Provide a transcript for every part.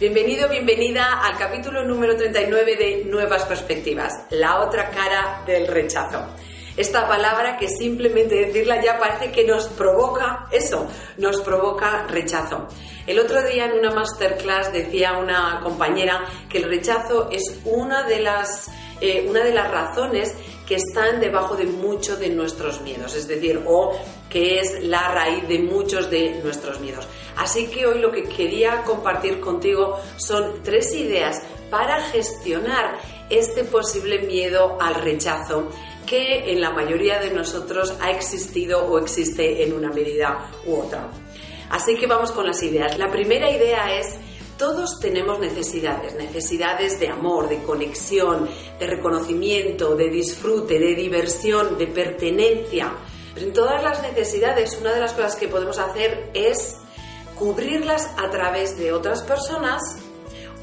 Bienvenido, bienvenida al capítulo número 39 de Nuevas Perspectivas, la otra cara del rechazo. Esta palabra que simplemente decirla ya parece que nos provoca eso, nos provoca rechazo. El otro día en una masterclass decía una compañera que el rechazo es una de las, eh, una de las razones que están debajo de muchos de nuestros miedos, es decir, o que es la raíz de muchos de nuestros miedos. Así que hoy lo que quería compartir contigo son tres ideas para gestionar este posible miedo al rechazo que en la mayoría de nosotros ha existido o existe en una medida u otra. Así que vamos con las ideas. La primera idea es todos tenemos necesidades, necesidades de amor, de conexión, de reconocimiento, de disfrute, de diversión, de pertenencia. En todas las necesidades, una de las cosas que podemos hacer es cubrirlas a través de otras personas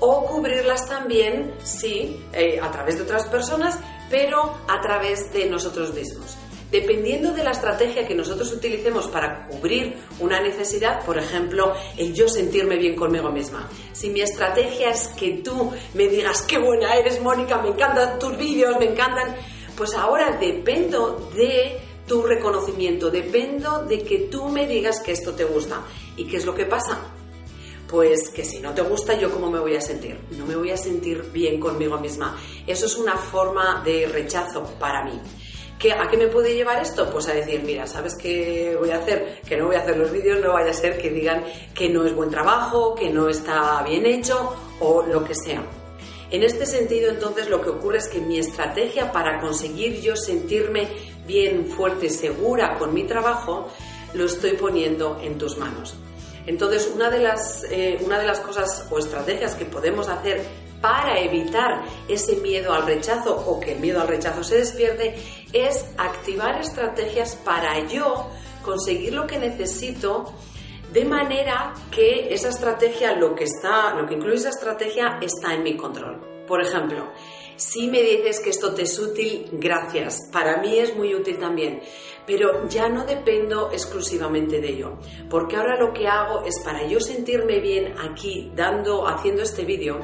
o cubrirlas también, sí, eh, a través de otras personas, pero a través de nosotros mismos. Dependiendo de la estrategia que nosotros utilicemos para cubrir una necesidad, por ejemplo, el yo sentirme bien conmigo misma. Si mi estrategia es que tú me digas qué buena eres, Mónica, me encantan tus vídeos, me encantan, pues ahora dependo de tu reconocimiento, dependo de que tú me digas que esto te gusta. ¿Y qué es lo que pasa? Pues que si no te gusta, ¿yo cómo me voy a sentir? No me voy a sentir bien conmigo misma. Eso es una forma de rechazo para mí. ¿A qué me puede llevar esto? Pues a decir, mira, ¿sabes qué voy a hacer? Que no voy a hacer los vídeos, no vaya a ser que digan que no es buen trabajo, que no está bien hecho o lo que sea. En este sentido, entonces, lo que ocurre es que mi estrategia para conseguir yo sentirme bien, fuerte, segura con mi trabajo, lo estoy poniendo en tus manos. Entonces, una de las, eh, una de las cosas o estrategias que podemos hacer para evitar ese miedo al rechazo o que el miedo al rechazo se despierte es activar estrategias para yo conseguir lo que necesito de manera que esa estrategia, lo que está, lo que incluye esa estrategia está en mi control. Por ejemplo, si me dices que esto te es útil, gracias. Para mí es muy útil también. Pero ya no dependo exclusivamente de ello. Porque ahora lo que hago es para yo sentirme bien aquí, dando, haciendo este vídeo,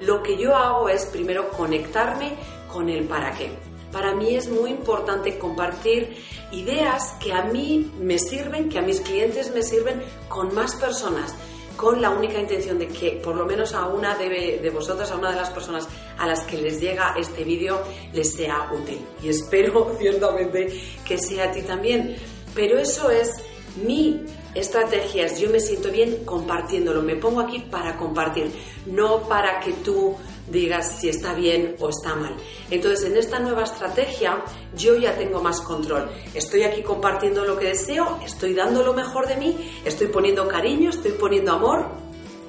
lo que yo hago es primero conectarme con el para qué. Para mí es muy importante compartir ideas que a mí me sirven, que a mis clientes me sirven con más personas con la única intención de que por lo menos a una de, de vosotras, a una de las personas a las que les llega este vídeo, les sea útil. Y espero ciertamente que sea a ti también. Pero eso es mi estrategia, yo me siento bien compartiéndolo, me pongo aquí para compartir, no para que tú digas si está bien o está mal. Entonces, en esta nueva estrategia yo ya tengo más control. Estoy aquí compartiendo lo que deseo, estoy dando lo mejor de mí, estoy poniendo cariño, estoy poniendo amor,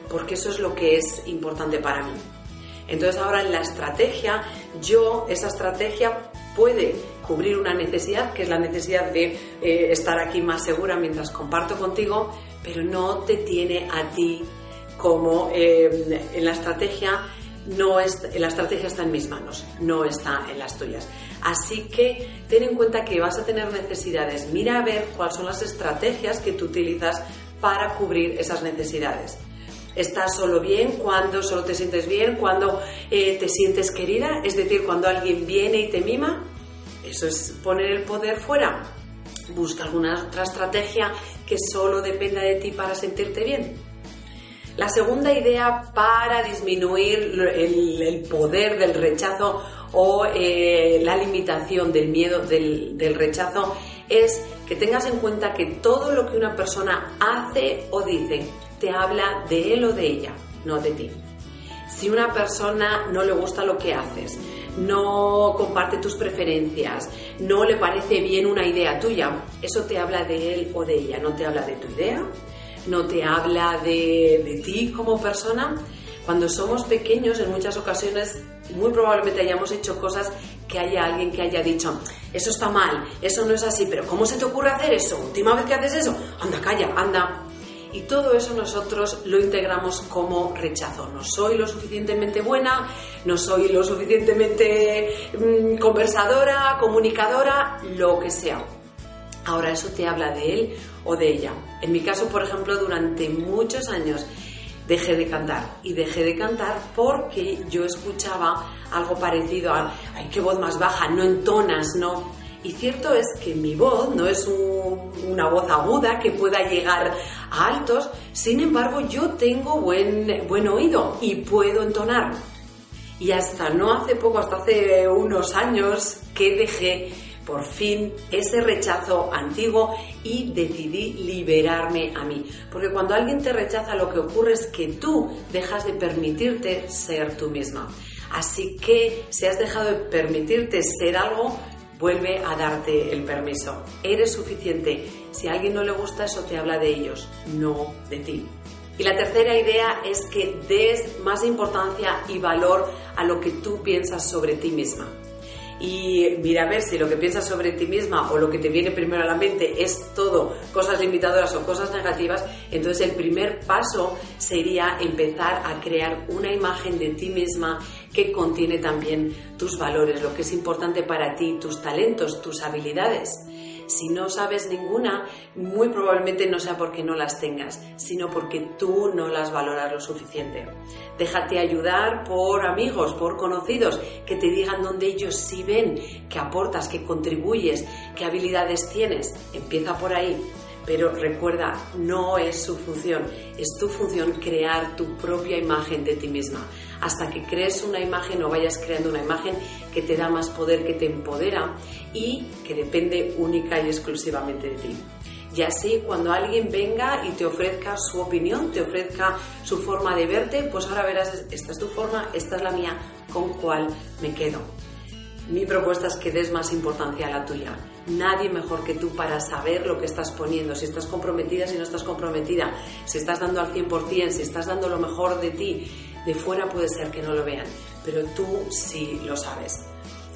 porque eso es lo que es importante para mí. Entonces, ahora en la estrategia, yo, esa estrategia puede cubrir una necesidad, que es la necesidad de eh, estar aquí más segura mientras comparto contigo, pero no te tiene a ti como eh, en la estrategia no es, la estrategia está en mis manos, no está en las tuyas. Así que ten en cuenta que vas a tener necesidades. Mira a ver cuáles son las estrategias que tú utilizas para cubrir esas necesidades. ¿Estás solo bien? cuando solo te sientes bien? cuando eh, te sientes querida? Es decir, cuando alguien viene y te mima. Eso es poner el poder fuera. Busca alguna otra estrategia que solo dependa de ti para sentirte bien. La segunda idea para disminuir el, poder del rechazo o eh, la limitación del miedo del, del rechazo es que tengas en cuenta que todo lo que una persona hace o dice te habla de él o de ella, no de ti. Si una persona no le gusta lo que haces, no comparte tus preferencias, no le parece bien una idea tuya, eso te habla de él o de ella, no te habla de tu idea, no te habla de, ti como persona. Cuando somos pequeños, en muchas ocasiones, muy probablemente hayamos hecho cosas que haya alguien que haya dicho, eso está mal, eso no es así, pero ¿cómo se te ocurre hacer eso? Última vez que haces eso, anda, calla, anda. Y todo eso nosotros lo integramos como rechazo. No soy lo suficientemente buena, no soy lo suficientemente mm, conversadora, comunicadora, lo que sea. Ahora eso te habla de él o de ella. En mi caso, por ejemplo, durante muchos años dejé de cantar. Y dejé de cantar porque yo escuchaba algo parecido a, ay, qué voz más baja, no entonas, no. Y cierto es que mi voz no es una voz aguda que pueda llegar a altos, sin embargo yo tengo buen, buen oído y puedo entonar. Y hasta no hace poco, hasta hace unos años, que dejé por fin ese rechazo antiguo y decidí liberarme a mí. Porque cuando alguien te rechaza lo que ocurre es que tú dejas de permitirte ser tú misma. Así que si has dejado de permitirte ser algo, vuelve a darte el permiso. Eres suficiente. Si a alguien no le gusta eso, te habla de ellos, no de ti. Y la tercera idea es que des más importancia y valor a lo que tú piensas sobre ti misma y mira a ver si lo que piensas sobre ti misma o lo que te viene primero a la mente es todo cosas limitadoras o cosas negativas, entonces el primer paso sería empezar a crear una imagen de ti misma que contiene también tus valores, lo que es importante para ti, tus talentos, tus habilidades. Si no sabes ninguna, muy probablemente no sea porque no las tengas, sino porque tú no las valoras lo suficiente. Déjate ayudar por amigos, por conocidos, que te digan dónde ellos sí ven, que aportas, que contribuyes, qué habilidades tienes. Empieza por ahí. Pero recuerda, no es su función, es tu función crear tu propia imagen de ti misma. Hasta que crees una imagen o vayas creando una imagen que te da más poder, que te empodera y que depende única y exclusivamente de ti. Y así cuando alguien venga y te ofrezca su opinión, te ofrezca su forma de verte, pues ahora verás, esta es tu forma, esta es la mía, con cuál me quedo. Mi propuesta es que des más importancia a la tuya. Nadie mejor que tú para saber lo que estás poniendo, si estás comprometida, si no estás comprometida, si estás dando al 100%, si estás dando lo mejor de ti. De fuera puede ser que no lo vean, pero tú sí lo sabes.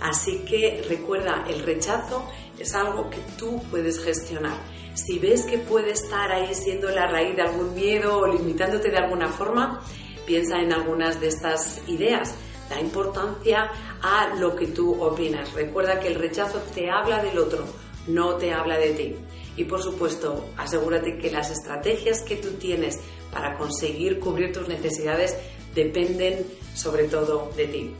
Así que recuerda, el rechazo es algo que tú puedes gestionar. Si ves que puede estar ahí siendo la raíz de algún miedo o limitándote de alguna forma, piensa en algunas de estas ideas da importancia a lo que tú opinas. Recuerda que el rechazo te habla del otro, no te habla de ti. Y por supuesto, asegúrate que las estrategias que tú tienes para conseguir cubrir tus necesidades dependen sobre todo de ti.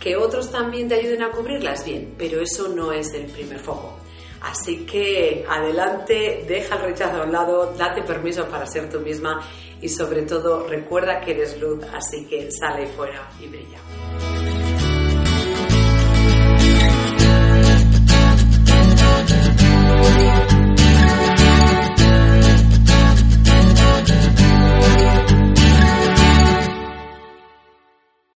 Que otros también te ayuden a cubrirlas, bien, pero eso no es el primer foco. Así que adelante, deja el rechazo a un lado, date permiso para ser tú misma y sobre todo recuerda que eres luz, así que sale fuera y brilla.